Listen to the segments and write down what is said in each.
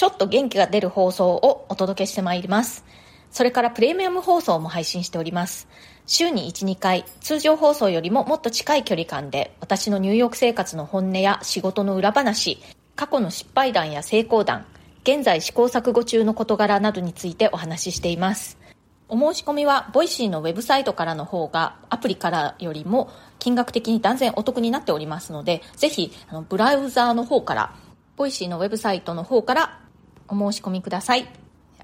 ちょっと元気が出る放送をお届けしてまいります。それからプレミアム放送も配信しております。週に1、2回、通常放送よりももっと近い距離感で、私のニューヨーク生活の本音や仕事の裏話、過去の失敗談や成功談、現在試行錯誤中の事柄などについてお話ししています。お申し込みは、ボイシーのウェブサイトからの方が、アプリからよりも金額的に断然お得になっておりますので、ぜひ、あのブラウザーの方から、Voicy のウェブサイトの方からお申し込みください。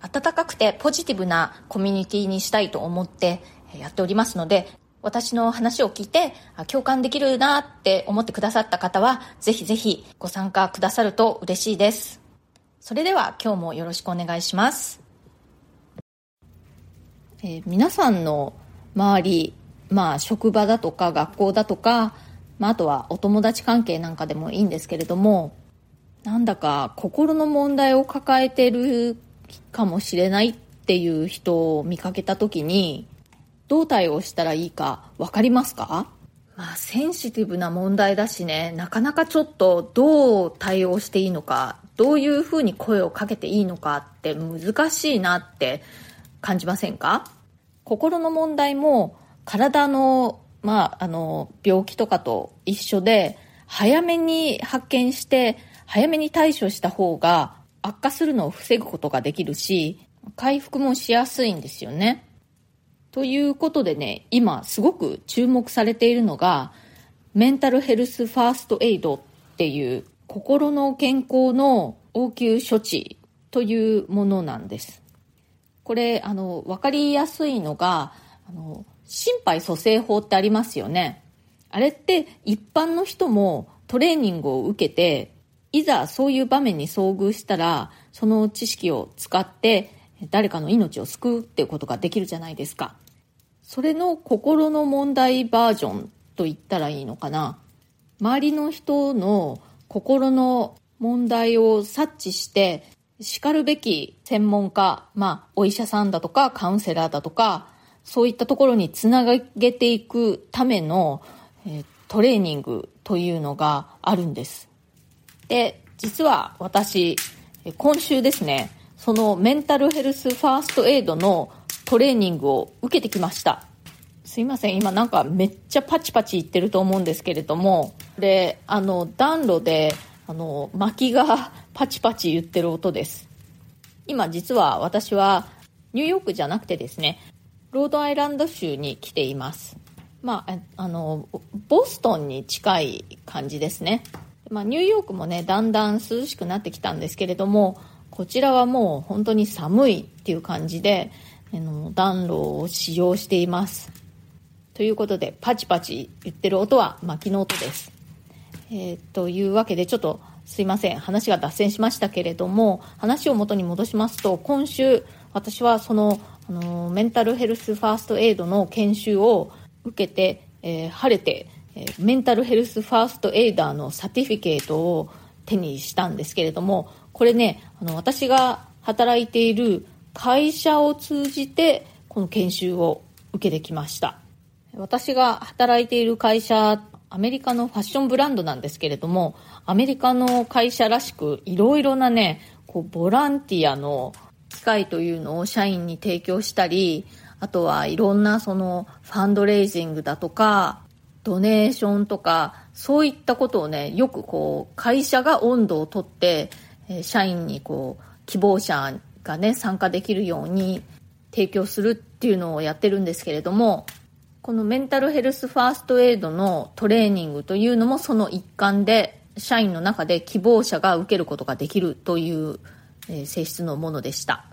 温かくてポジティブなコミュニティにしたいと思ってやっておりますので、私の話を聞いて共感できるなって思ってくださった方は、ぜひぜひご参加くださると嬉しいです。それでは今日もよろしくお願いします。えー皆さんの周り、まあ職場だとか学校だとか、まああとはお友達関係なんかでもいいんですけれども、なんだか心の問題を抱えてるかもしれないっていう人を見かけた時にどう対応したらいいか分かりますか？まあセンシティブな問題だしね。なかなかちょっとどう対応していいのかどういうふうに声をかけていいのかって難しいなって感じませんか？心の問題も体の,、まあ、あの病気とかと一緒で早めに発見して早めに対処した方が悪化するのを防ぐことができるし回復もしやすいんですよね。ということでね今すごく注目されているのがメンタルヘルスファーストエイドっていう心の健康の応急処置というものなんです。これあの分かりやすいのがあの心肺蘇生法ってありますよねあれって一般の人もトレーニングを受けていざそういう場面に遭遇したらその知識を使って誰かの命を救うっていうことができるじゃないですか。それの心の問題バージョンと言ったらいいのかな。周りの人の心の問題を察知してしかるべき専門家、まあ、お医者さんだとかカウンセラーだとかそういったところにつなげていくための、えートレーニングというのがあるんです。で実は私今週ですねそのメンタルヘルスファーストエイドのトレーニングを受けてきました。すいません今なんかめっちゃパチパチ言ってると思うんですけれども。であの暖炉であの薪がパチパチ言ってる音です。今実は私はニューヨークじゃなくてですねロードアイランド州に来ています。まあ、あのボストンに近い感じですね、まあ、ニューヨークもねだんだん涼しくなってきたんですけれどもこちらはもう本当に寒いっていう感じであの暖炉を使用しています。ということでパチパチ言ってる音は薪の音です、えーというわけでちょっとすいません。話が脱線しましたけれども話を元に戻しますと今週私はそのあのメンタルヘルスファーストエイドの研修を受けて、えー晴れて、え Mental Health First Aider の certificate を手にしたんですけれどもこれねあの私が働いている会社を通じてこの研修を受けてきました。私が働いている会社アメリカのファッションブランドなんですけれどもアメリカの会社らしくいろいろなねこうボランティアの機会というのを社員に提供したりあとはいろんなそのファンドレイジングだとかドネーションとかそういったことをねよくこう会社が温度をとってえ社員にこう希望者がね参加できるように提供するっていうのをやってるんですけれどもこのメンタルヘルスファーストエイドのトレーニングというのもその一環で社員の中で希望者が受けることができるという、え性質のものでした。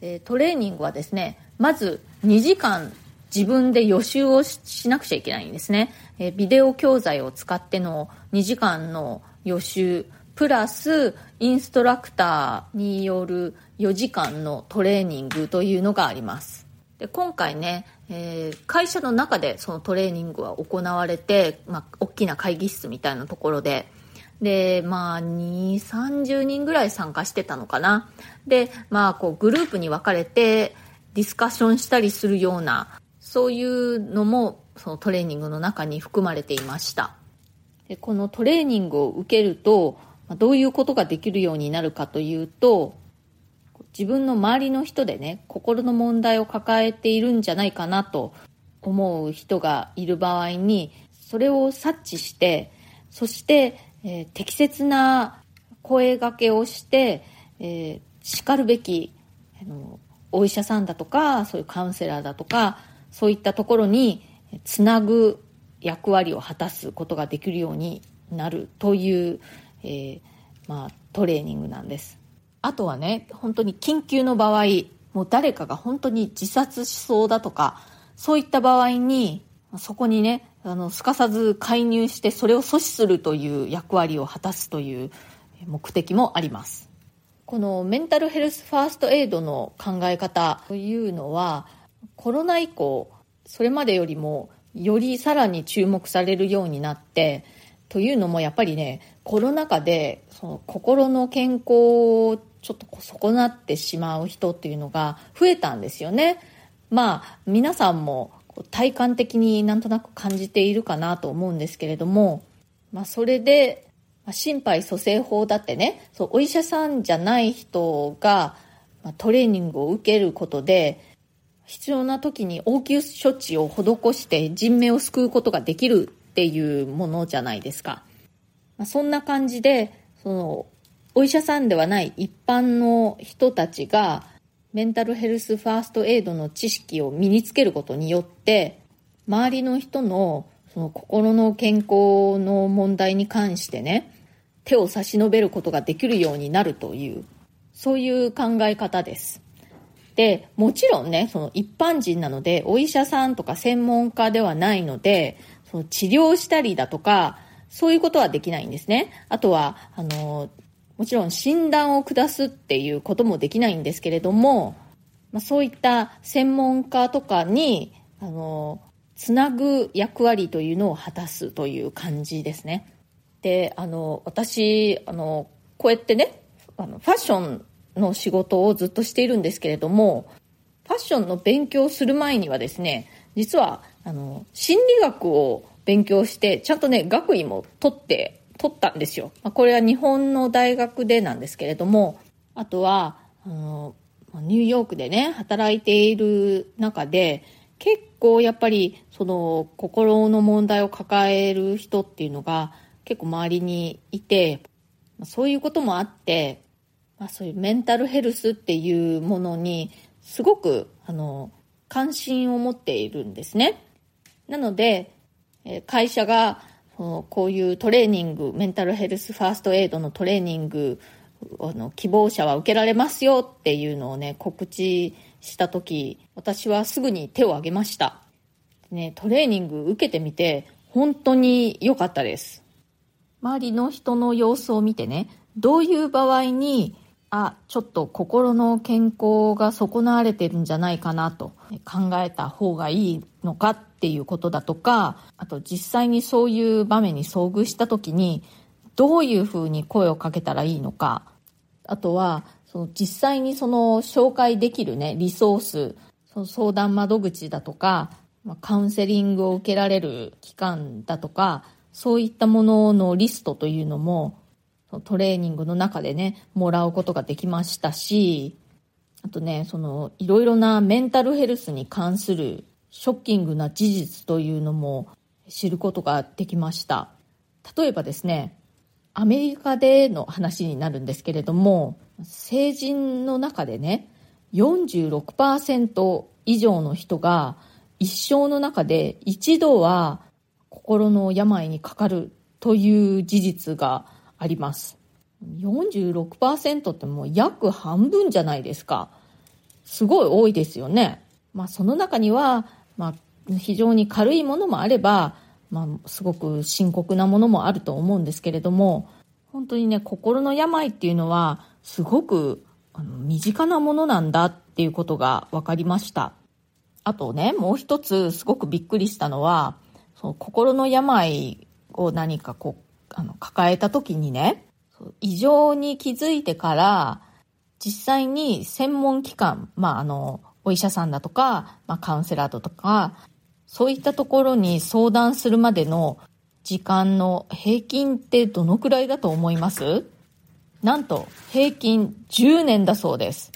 でトレーニングはですねまず2時間自分で予習をしなくちゃいけないんですね、えビデオ教材を使っての2時間の予習プラスインストラクターによる4時間のトレーニングというのがあります。で今回ね、えー、会社の中でそのトレーニングは行われて、まあ、大きな会議室みたいなところで。でまあ2 3 0人ぐらい参加してたのかな。でまあこうグループに分かれてディスカッションしたりするようなそういうのもそのトレーニングの中に含まれていました。でこのトレーニングを受けるとどういうことができるようになるかというと自分の周りの人でね心の問題を抱えているんじゃないかなと思う人がいる場合にそれを察知してそして、えー、適切な声がけをして、えー、しかるべきあのお医者さんだとかそういうカウンセラーだとかそういったところにつなぐ役割を果たすことができるようになるという、えー、まあ、トレーニングなんです。あとはね本当に緊急の場合もう誰かが本当に自殺しそうだとかそういった場合にそこにねあのすかさず介入してそれを阻止するという役割を果たすという目的もあります。このメンタルヘルスファーストエイドの考え方というのはコロナ以降それまでよりもよりさらに注目されるようになってというのもやっぱりねコロナ禍でその心の健康をちょっと損なってしまう人っていうのが増えたんですよね。まあ皆さんも体感的になんとなく感じているかなと思うんですけれども、まあ、それでまあ、心肺蘇生法だってねそうお医者さんじゃない人が、まあ、トレーニングを受けることで必要な時に応急処置を施して人命を救うことができるっていうものじゃないですか、まあ、そんな感じでそのお医者さんではない一般の人たちがメンタルヘルスファーストエイドの知識を身につけることによって周りの人のその心の健康の問題に関してね手を差し伸べることができるようになるという、そういう考え方です。で、もちろんね、その一般人なので、お医者さんとか専門家ではないので、その治療したりだとか、そういうことはできないんですね。あとは、あの、もちろん診断を下すっていうこともできないんですけれども、まあ、そういった専門家とかに、あの、つなぐ役割というのを果たすという感じですね。であの私あのこうやってねあのファッションの仕事をずっとしているんですけれどもファッションの勉強をする前にはですね実はあの心理学を勉強してちゃんとね学位も取って取ったんですよ、まあ、これは日本の大学でなんですけれどもあとはあのニューヨークでね働いている中で結構やっぱりその心の問題を抱える人っていうのが結構周りにいて、そういうこともあって、まあ、そういうメンタルヘルスっていうものにすごくあの関心を持っているんですね。なので、会社がこういうトレーニング、メンタルヘルスファーストエイドのトレーニングあの希望者は受けられますよっていうのをね、告知した時、私はすぐに手を挙げました。ね、トレーニング受けてみて本当に良かったです。周りの人の様子を見てねどういう場合にあちょっと心の健康が損なわれてるんじゃないかなと考えた方がいいのかっていうことだとかあと実際にそういう場面に遭遇した時にどういうふうに声をかけたらいいのか。あとはその実際にその紹介できるねリソースその相談窓口だとかカウンセリングを受けられる機関だとかそういったもののリストというのもトレーニングの中でねもらうことができましたしあとねそのいろいろなメンタルヘルスに関するショッキングな事実というのも知ることができました。例えばですねアメリカでの話になるんですけれども成人の中でね46%以上の人が一生の中で一度は心の病にかかるという事実があります。46%ってもう約半分じゃないですか。すごい多いですよね。まあその中には、まあ、非常に軽いものもあれば、まあ、すごく深刻なものもあると思うんですけれども本当にね、心の病っていうのは、すごくあの身近なものなんだっていうことが分かりました。あとね、もう一つすごくびっくりしたのは、その心の病を何かこう、あの、抱えた時にね、異常に気づいてから、実際に専門機関、まあ、あの、お医者さんだとか、まあ、カウンセラーだとか、そういったところに相談するまでの時間の平均ってどのくらいだと思います？なんと平均10年だそうです。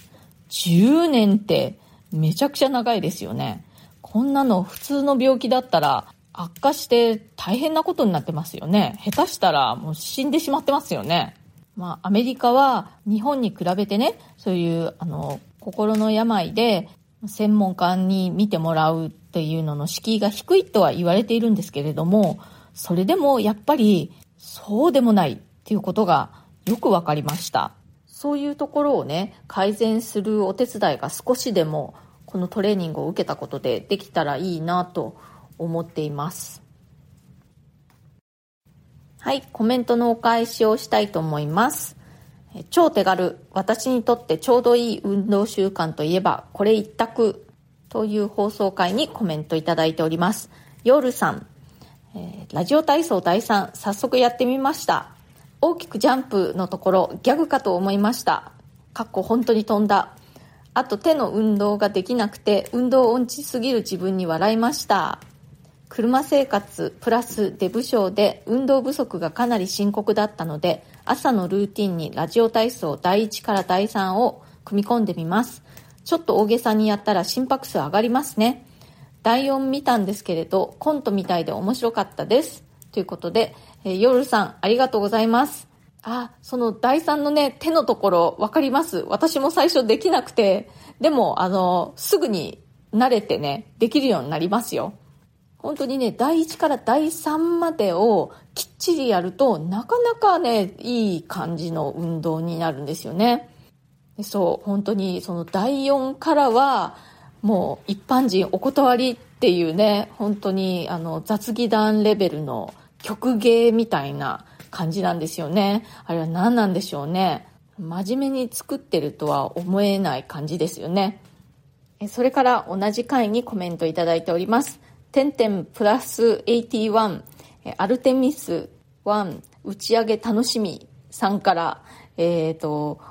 10年ってめちゃくちゃ長いですよね。こんなの普通の病気だったら悪化して大変なことになってますよね。下手したらもう死んでしまってますよね。まあアメリカは日本に比べてね、そういうあの心の病で専門家に見てもらうっていうのの敷居が低いとは言われているんですけれども、それでもやっぱりそうでもないっていうことがよくわかりました。そういうところをね、改善するお手伝いが少しでもこのトレーニングを受けたことでできたらいいなと思っています。はい、コメントのお返しをしたいと思います。超手軽、私にとってちょうどいい運動習慣といえば、これ一択という放送回にコメントいただいております。夜さん、え、ラジオ体操第3、早速やってみました。大きくジャンプのところ、ギャグかと思いました。かっこ本当に飛んだ。あと手の運動ができなくて、運動音痴すぎる自分に笑いました。車生活プラスデブ症で運動不足がかなり深刻だったので、朝のルーティンにラジオ体操第1から第3を組み込んでみます。ちょっと大げさにやったら心拍数上がりますね。第4見たんですけれど、コントみたいで面白かったです。ということで、えー、夜さん、ありがとうございます。あ、その第3のね、手のところ、わかります。私も最初できなくて、でも、あの、すぐに慣れてね、できるようになりますよ。本当にね、第1から第3までをきっちりやるとなかなかね、いい感じの運動になるんですよね。そう、本当にその第4からはもう一般人お断りっていうね、本当にあの雑技団レベルの曲芸みたいな感じなんですよね。あれは何なんでしょうね。真面目に作ってるとは思えない感じですよね。それから同じ回にコメントいただいております。テンテンプラス81、アルテミス1打ち上げ楽しみさんから、えっ、ー、と、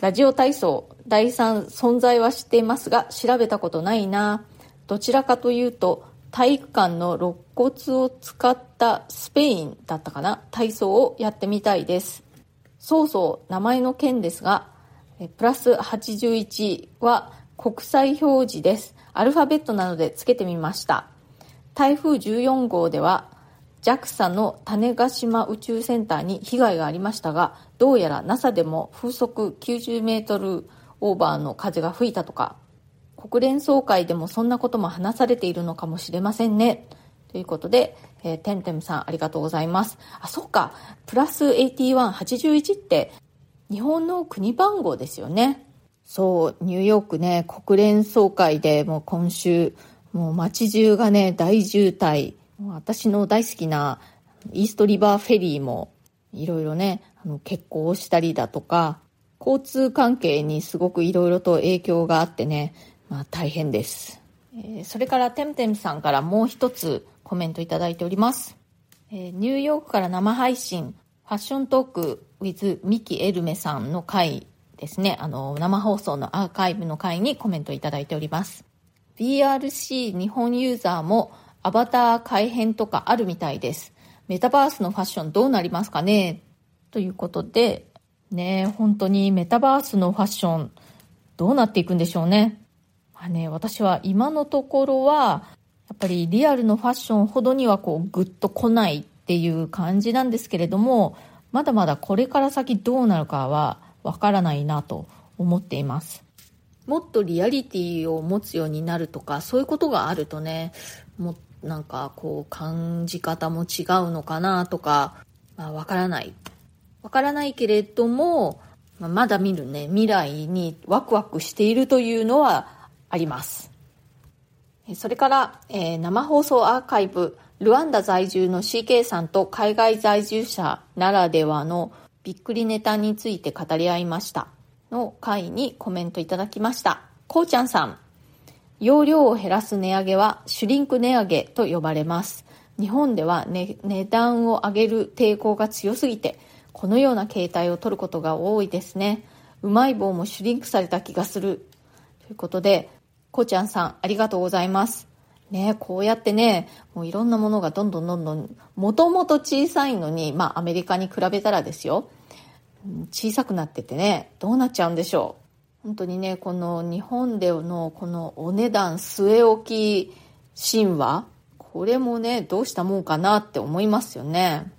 ラジオ体操第3存在は知っていますが調べたことないな。どちらかというと体育館の肋骨を使ったスペインだったかな体操をやってみたいです。そうそう、名前の件ですが、プラス81は国際表示です。アルファベットなのでつけてみました。台風14号では JAXA の種子島宇宙センターに被害がありましたがどうやら NASA でも風速90メートルオーバーの風が吹いたとか国連総会でもそんなことも話されているのかもしれませんね。ということで、えー、てんてんさんありがとうございます。あそうか。プラス8181って日本の国番号ですよね。そうニューヨークね国連総会でもう今週もう街中がね、大渋滞。私の大好きなイーストリバーフェリーもいろいろね、あの欠航したりだとか、交通関係にすごくいろいろと影響があってね、まあ大変です。えー、それからてんてんさんからもう一つコメントいただいております。えー、ニューヨークから生配信、ファッショントーク with ミキエルメさんの回ですね、あの、生放送のアーカイブの回にコメントいただいております。BRC 日本ユーザーもアバター改変とかあるみたいです。メタバースのファッションどうなりますかね？ということで、ね、本当にメタバースのファッションどうなっていくんでしょうね？まあね、私は今のところは、やっぱりリアルのファッションほどにはこうグッと来ないっていう感じなんですけれども、まだまだこれから先どうなるかはわからないなと思っています。もっとリアリティを持つようになるとかそういうことがあるとねもなんかこう感じ方も違うのかなとか、まあ、わからない。わからないけれども、まあ、まだ見るね。未来にワクワクしているというのはあります。それから、えー、生放送アーカイブルワンダ在住の CK さんと海外在住者ならではのびっくりネタについて語り合いました。の回にコメントいただきました。こうちゃんさん容量を減らす値上げはシュリンク値上げと呼ばれます。日本では、ね、値段を上げる抵抗が強すぎてこのような形態を取ることが多いですね。うまい棒もシュリンクされた気がする。ということでこうちゃんさんありがとうございます。ね、こうやってね、もういろんなものがどんどんどんどん、もともと小さいのに、まあアメリカに比べたらですよ、小さくなっててね、どうなっちゃうんでしょう。本当にね、この日本でのこのお値段据え置き神話、これもね、どうしたもんかなって思いますよね。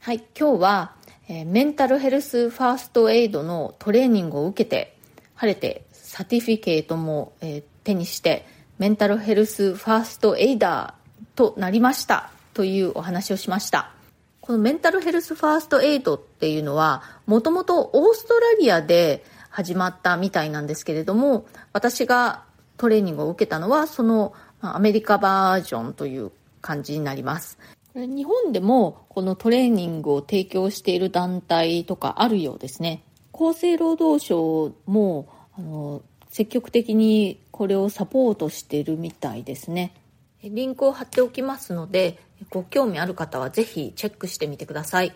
はい、今日は、え、メンタルヘルスファーストエイドのトレーニングを受けて、晴れて certificate も、え、手にして、 Mental Health First Aider となりましたというお話をしました。このメンタルヘルスファーストエイドっていうのは、もともとオーストラリアで始まったみたいなんですけれども、私がトレーニングを受けたのは、そのアメリカバージョンという感じになります。日本でもこのトレーニングを提供している団体とかあるようですね。厚生労働省もあの積極的にこれをサポートしているみたいですね。リンクを貼っておきますので、ご興味ある方はぜひチェックしてみてください。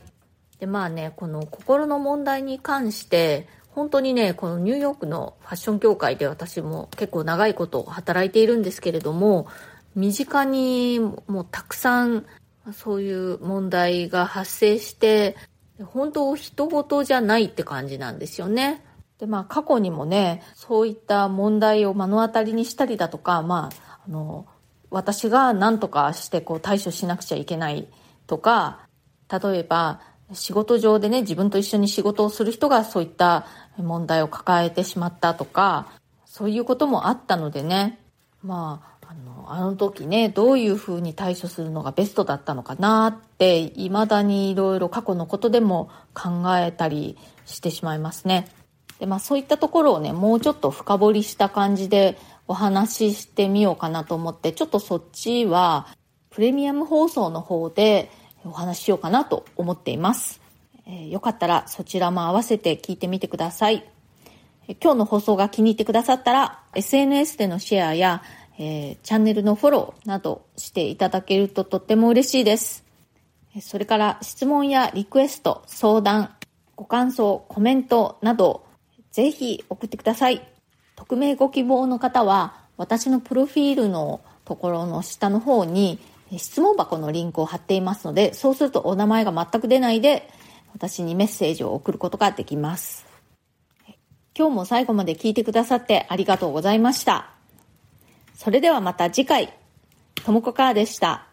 で、まあね、この心の問題に関して、本当にね、このニューヨークのファッション業界で私も結構長いこと働いているんですけれども、身近にもうたくさんそういう問題が発生して、本当人事じゃないって感じなんですよね。で、まあ過去にもね、そういった問題を目の当たりにしたりだとか、まあ、あの、私が何とかしてこう対処しなくちゃいけないとか、例えば仕事上でね、自分と一緒に仕事をする人がそういった問題を抱えてしまったとか、そういうこともあったのでね、まあ、あの、あの時ね、どういうふうに対処するのがベストだったのかなって、未だにいろいろ過去のことでも考えたりしてしまいますね。で、まあそういったところをね、もうちょっと深掘りした感じでお話ししてみようかなと思って、ちょっとそっちはプレミアム放送の方でお話ししようかなと思っています。えー、よかったらそちらも合わせて聞いてみてください。今日の放送が気に入ってくださったら SNS でのシェアや、えー、チャンネルのフォローなどしていただけるととっても嬉しいです。それから質問やリクエスト、相談、ご感想、コメントなどぜひ送ってください。匿名ご希望の方は、私のプロフィールのところの下の方に質問箱のリンクを貼っていますので、そうするとお名前が全く出ないで、私にメッセージを送ることができます。今日も最後まで聞いてくださってありがとうございました。それではまた次回、ともこかーでした。